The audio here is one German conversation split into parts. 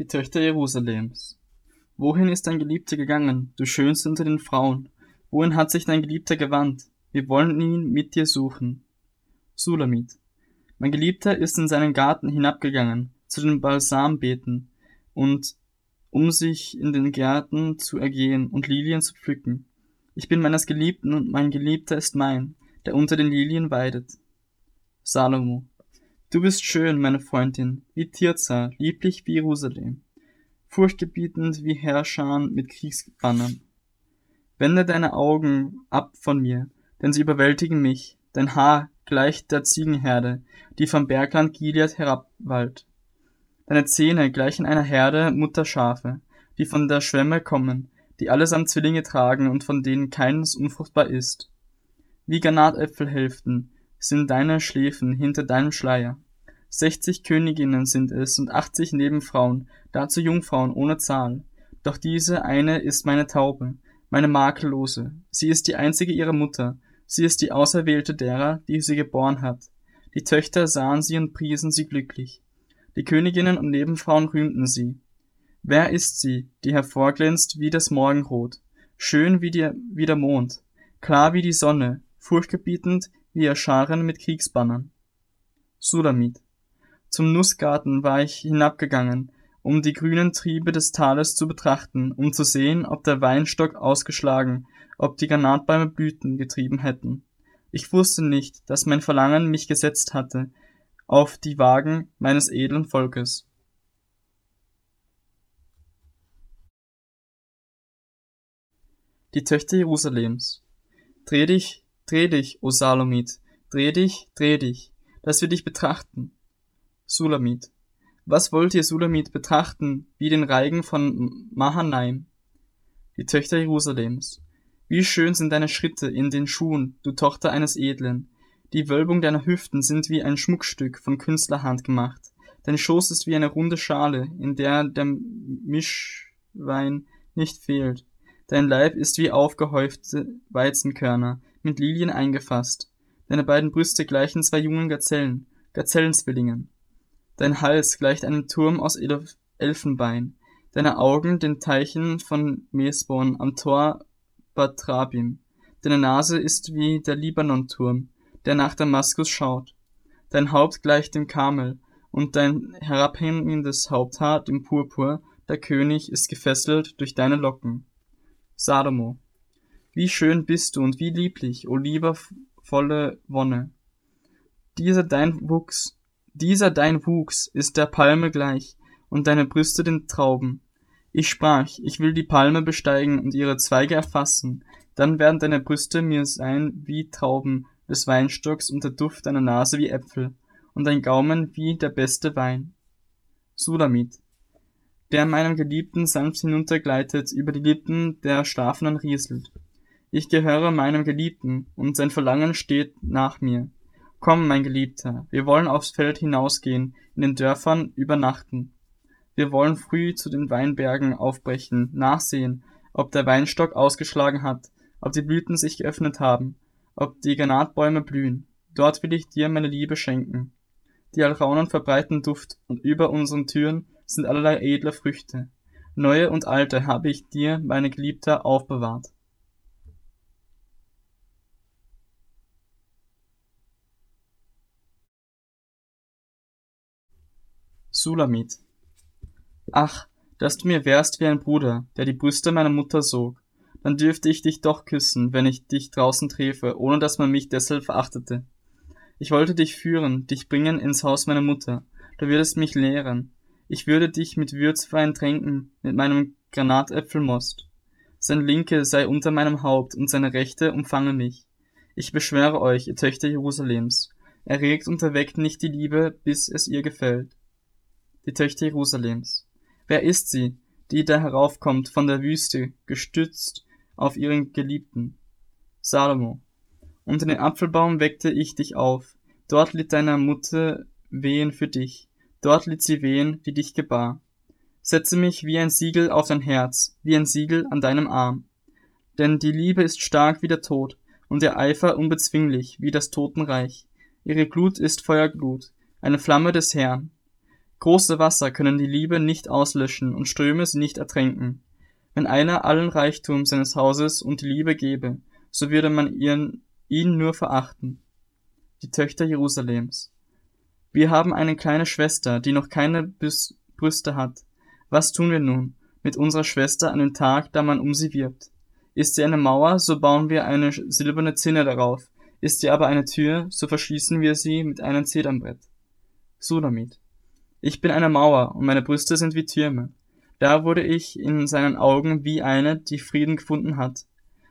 die Töchter Jerusalems. Wohin ist dein Geliebter gegangen, du schönste unter den Frauen? Wohin hat sich dein Geliebter gewandt? Wir wollen ihn mit dir suchen. Sulamit. Mein Geliebter ist in seinen Garten hinabgegangen, zu den Balsambeeten, und um sich in den Gärten zu ergehen und Lilien zu pflücken. Ich bin meines Geliebten und mein Geliebter ist mein, der unter den Lilien weidet. Salomo. Du bist schön, meine Freundin, wie Tirza, lieblich wie Jerusalem, furchtgebietend wie Herrschan mit Kriegsbannern. Wende deine Augen ab von mir, denn sie überwältigen mich, dein Haar gleicht der Ziegenherde, die vom Bergland Gilead herabwallt. Deine Zähne gleichen einer Herde Mutterschafe, die von der Schwemme kommen, die allesamt Zwillinge tragen und von denen keines unfruchtbar ist. Wie Granatäpfelhälften sind deine Schläfen hinter deinem Schleier. Sechzig Königinnen sind es und achtzig Nebenfrauen, dazu Jungfrauen ohne Zahl. Doch diese eine ist meine Taube, meine makellose. Sie ist die einzige ihrer Mutter. Sie ist die Auserwählte derer, die sie geboren hat. Die Töchter sahen sie und priesen sie glücklich. Die Königinnen und Nebenfrauen rühmten sie. Wer ist sie, die hervorglänzt wie das Morgenrot, schön wie, die, wie der Mond, klar wie die Sonne, furchtgebietend wie ihr Scharen mit Kriegsbannern? Sulamit. Zum Nussgarten war ich hinabgegangen, um die grünen Triebe des Tales zu betrachten, um zu sehen, ob der Weinstock ausgeschlagen, ob die Granatbäume Blüten getrieben hätten. Ich wusste nicht, dass mein Verlangen mich gesetzt hatte, auf die Wagen meines edlen Volkes. Die Töchter Jerusalems. Dreh dich, dreh dich, O Salomit, dreh dich, dreh dich, dass wir dich betrachten. Sulamit. Was wollt ihr Sulamit betrachten, wie den Reigen von Mahanaim? Die Töchter Jerusalems. Wie schön sind deine Schritte in den Schuhen, du Tochter eines Edlen, die Wölbung deiner Hüften sind wie ein Schmuckstück von Künstlerhand gemacht. Dein Schoß ist wie eine runde Schale, in der der Mischwein nicht fehlt. Dein Leib ist wie aufgehäufte Weizenkörner, mit Lilien eingefasst. Deine beiden Brüste gleichen zwei jungen Gazellen, Gazellenzwillingen. Dein Hals gleicht einem Turm aus Elfenbein. Deine Augen den Teichen von Mesbon am Tor Batrabim. Deine Nase ist wie der Libanon-Turm der nach Damaskus schaut. Dein Haupt gleicht dem Kamel, und dein herabhängendes Haupthaar dem Purpur, der König ist gefesselt durch deine Locken. Salomo. Wie schön bist du und wie lieblich, o liebervolle Wonne. Dieser dein Wuchs, dieser dein Wuchs ist der Palme gleich, und deine Brüste den Trauben. Ich sprach, ich will die Palme besteigen und ihre Zweige erfassen, dann werden deine Brüste mir sein wie Trauben, des Weinstocks und der Duft deiner Nase wie Äpfel und dein Gaumen wie der beste Wein. Sulamit, der meinem Geliebten sanft hinuntergleitet, über die Lippen der Schlafenden rieselt. Ich gehöre meinem Geliebten, und sein Verlangen steht nach mir. Komm, mein Geliebter, wir wollen aufs Feld hinausgehen, in den Dörfern übernachten. Wir wollen früh zu den Weinbergen aufbrechen, nachsehen, ob der Weinstock ausgeschlagen hat, ob die Blüten sich geöffnet haben, ob die Granatbäume blühen. Dort will ich dir meine Liebe schenken. Die Alraunen verbreiten Duft, und über unseren Türen sind allerlei edle Früchte. Neue und alte habe ich dir, meine Geliebte, aufbewahrt. Sulamit. Ach, dass du mir wärst wie ein Bruder, der die Brüste meiner Mutter sog, dann dürfte ich dich doch küssen, wenn ich dich draußen träfe, ohne dass man mich deshalb verachtete. Ich wollte dich führen, dich bringen ins Haus meiner Mutter, du würdest mich lehren. Ich würde dich mit Würzwein tränken, mit meinem Granatäpfelmost. Sein Linke sei unter meinem Haupt und seine Rechte umfange mich. Ich beschwöre euch, ihr Töchter Jerusalems, erregt und erweckt nicht die Liebe, bis es ihr gefällt. Die Töchter Jerusalems. Wer ist sie, die da heraufkommt von der Wüste, gestützt auf ihren Geliebten. Salomo. Unter den Apfelbaum weckte ich dich auf. Dort litt deiner Mutter Wehen für dich. Dort litt sie Wehen, die dich gebar. Setze mich wie ein Siegel auf dein Herz, wie ein Siegel an deinem Arm. Denn die Liebe ist stark wie der Tod und der Eifer unbezwinglich wie das Totenreich. Ihre Glut ist Feuerglut, eine Flamme des Herrn. Große Wasser können die Liebe nicht auslöschen und Ströme sie nicht ertränken. Wenn einer allen Reichtum seines Hauses und die Liebe gebe, so würde man ihn, ihn nur verachten. Die Töchter Jerusalems. Wir haben eine kleine Schwester, die noch keine Bus Brüste hat. Was tun wir nun mit unserer Schwester an dem Tag, da man um sie wirbt? Ist sie eine Mauer, so bauen wir eine silberne Zinne darauf. Ist sie aber eine Tür, so verschließen wir sie mit einem Zedernbrett. Sulamit. Ich bin eine Mauer und meine Brüste sind wie Türme. Da wurde ich in seinen Augen wie eine, die Frieden gefunden hat.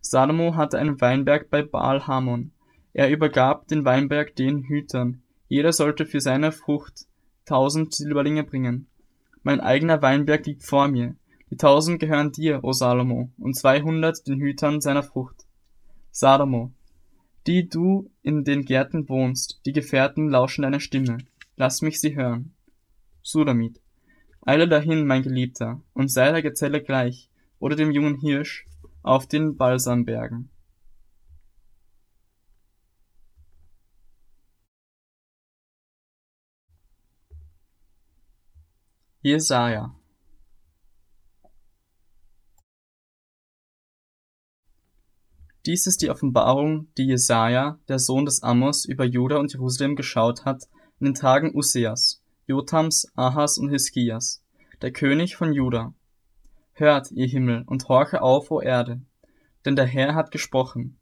Salomo hatte einen Weinberg bei Baal Hamon. Er übergab den Weinberg den Hütern. Jeder sollte für seine Frucht tausend Silberlinge bringen. Mein eigener Weinberg liegt vor mir. Die tausend gehören dir, o Salomo, und zweihundert den Hütern seiner Frucht. Salomo, die du in den Gärten wohnst, die Gefährten lauschen deiner Stimme. Lass mich sie hören. Sulamit. Eile dahin, mein Geliebter, und sei der Gezelle gleich, oder dem jungen Hirsch auf den Balsambergen. Jesaja Dies ist die Offenbarung, die Jesaja, der Sohn des Amos, über Juda und Jerusalem geschaut hat in den Tagen Useas, Jotams, Ahas und Hiskias, der König von Juda. Hört, ihr Himmel, und horche auf, o Erde, denn der Herr hat gesprochen.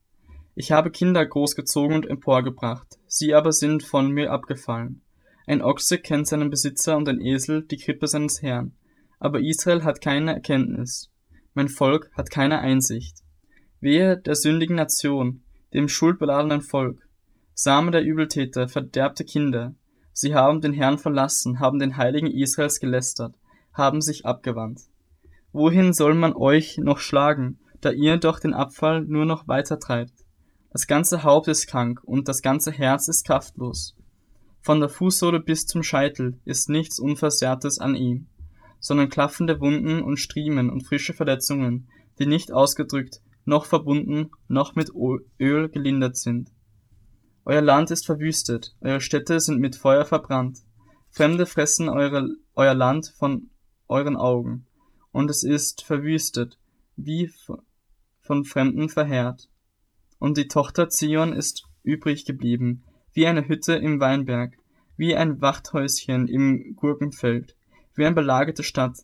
Ich habe Kinder großgezogen und emporgebracht, sie aber sind von mir abgefallen. Ein Ochse kennt seinen Besitzer und ein Esel die Krippe seines Herrn, aber Israel hat keine Erkenntnis, mein Volk hat keine Einsicht. Wehe der sündigen Nation, dem schuldbeladenen Volk, Same der Übeltäter, verderbte Kinder, Sie haben den Herrn verlassen, haben den Heiligen Israels gelästert, haben sich abgewandt. Wohin soll man euch noch schlagen, da ihr doch den Abfall nur noch weiter treibt? Das ganze Haupt ist krank und das ganze Herz ist kraftlos. Von der Fußsohle bis zum Scheitel ist nichts Unversehrtes an ihm, sondern klaffende Wunden und Striemen und frische Verletzungen, die nicht ausgedrückt, noch verbunden, noch mit Öl gelindert sind. Euer Land ist verwüstet, eure Städte sind mit Feuer verbrannt. Fremde fressen eure, euer Land von euren Augen, und es ist verwüstet, wie von Fremden verheert. Und die Tochter Zion ist übrig geblieben, wie eine Hütte im Weinberg, wie ein Wachthäuschen im Gurkenfeld, wie eine belagerte Stadt.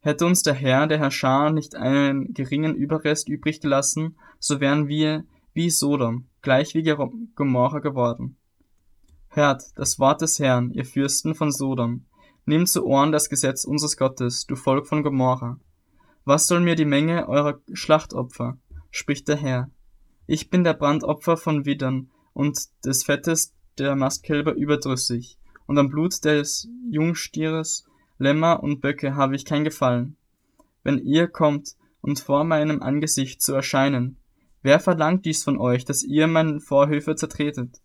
Hätte uns der Herr, der Herrscher, nicht einen geringen Überrest übrig gelassen, so wären wir wie Sodom, gleich wie Gomorra geworden. Hört das Wort des Herrn, ihr Fürsten von Sodom. Nehmt zu Ohren das Gesetz unseres Gottes, du Volk von Gomorra. Was soll mir die Menge eurer Schlachtopfer? spricht der Herr. Ich bin der Brandopfer von Widdern und des Fettes der Mastkälber überdrüssig, und am Blut des Jungstieres, Lämmer und Böcke habe ich kein Gefallen. Wenn ihr kommt, und vor meinem Angesicht zu erscheinen, Wer verlangt dies von euch, dass ihr meine Vorhöfe zertretet?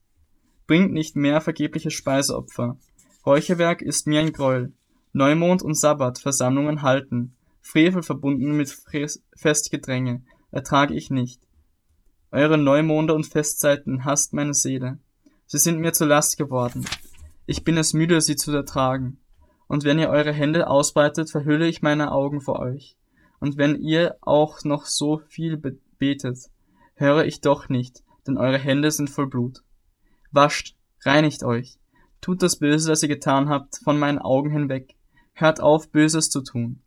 Bringt nicht mehr vergebliche Speiseopfer. Räucherwerk ist mir ein Gräuel. Neumond und Sabbat Versammlungen halten. Frevel verbunden mit Festgedränge ertrage ich nicht. Eure Neumonde und Festzeiten hasst meine Seele. Sie sind mir zur Last geworden. Ich bin es müde, sie zu ertragen. Und wenn ihr eure Hände ausbreitet, verhülle ich meine Augen vor euch. Und wenn ihr auch noch so viel betet, höre ich doch nicht, denn eure Hände sind voll Blut. Wascht, reinigt euch, tut das Böse, das ihr getan habt, von meinen Augen hinweg, hört auf, Böses zu tun.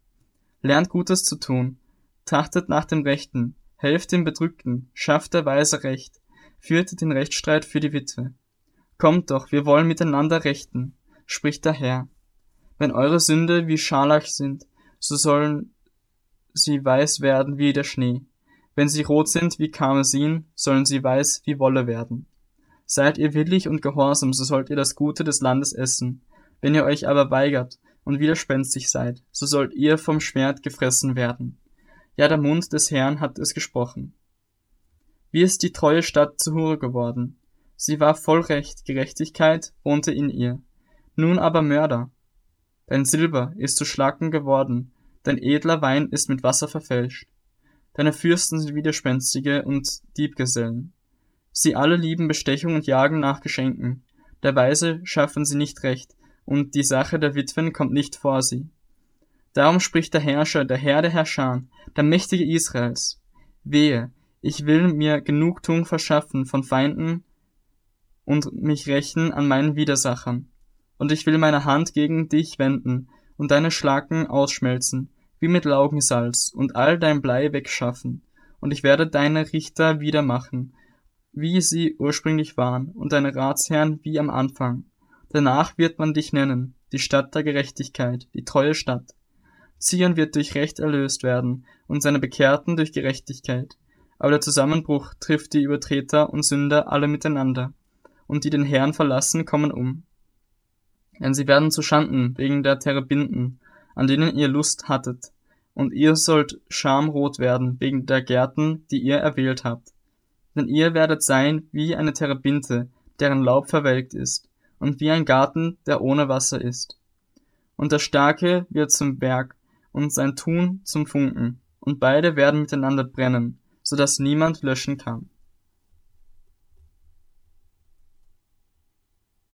Lernt Gutes zu tun, trachtet nach dem Rechten, helft dem Bedrückten, schafft der Weise Recht, führt den Rechtsstreit für die Witwe. Kommt doch, wir wollen miteinander rechten, spricht der Herr. Wenn eure Sünde wie Scharlach sind, so sollen sie weiß werden wie der Schnee. Wenn sie rot sind wie Karmesin, sollen sie weiß wie Wolle werden. Seid ihr willig und gehorsam, so sollt ihr das Gute des Landes essen. Wenn ihr euch aber weigert und widerspenstig seid, so sollt ihr vom Schwert gefressen werden. Ja, der Mund des Herrn hat es gesprochen. Wie ist die treue Stadt zu Hure geworden? Sie war voll Recht, Gerechtigkeit wohnte in ihr. Nun aber Mörder. Dein Silber ist zu Schlacken geworden, dein edler Wein ist mit Wasser verfälscht. Deine Fürsten sind Widerspenstige und Diebgesellen. Sie alle lieben Bestechung und jagen nach Geschenken. Der Weise schaffen sie nicht recht, und die Sache der Witwen kommt nicht vor sie. Darum spricht der Herrscher, der Herr der Herrscher, der Mächtige Israels. Wehe, ich will mir Genugtuung verschaffen von Feinden und mich rächen an meinen Widersachern. Und ich will meine Hand gegen dich wenden und deine Schlacken ausschmelzen, wie mit Laugensalz, und all dein Blei wegschaffen. Und ich werde deine Richter wieder machen, wie sie ursprünglich waren, und deine Ratsherren wie am Anfang. Danach wird man dich nennen, die Stadt der Gerechtigkeit, die treue Stadt. Zion wird durch Recht erlöst werden und seine Bekehrten durch Gerechtigkeit. Aber der Zusammenbruch trifft die Übertreter und Sünder alle miteinander, und die den Herrn verlassen, kommen um. Denn sie werden zu Schanden wegen der Terebinden, an denen ihr Lust hattet, und ihr sollt schamrot werden wegen der Gärten, die ihr erwählt habt. Denn ihr werdet sein wie eine Terebinte, deren Laub verwelkt ist, und wie ein Garten, der ohne Wasser ist. Und der Starke wird zum Berg, und sein Tun zum Funken, und beide werden miteinander brennen, so dass niemand löschen kann.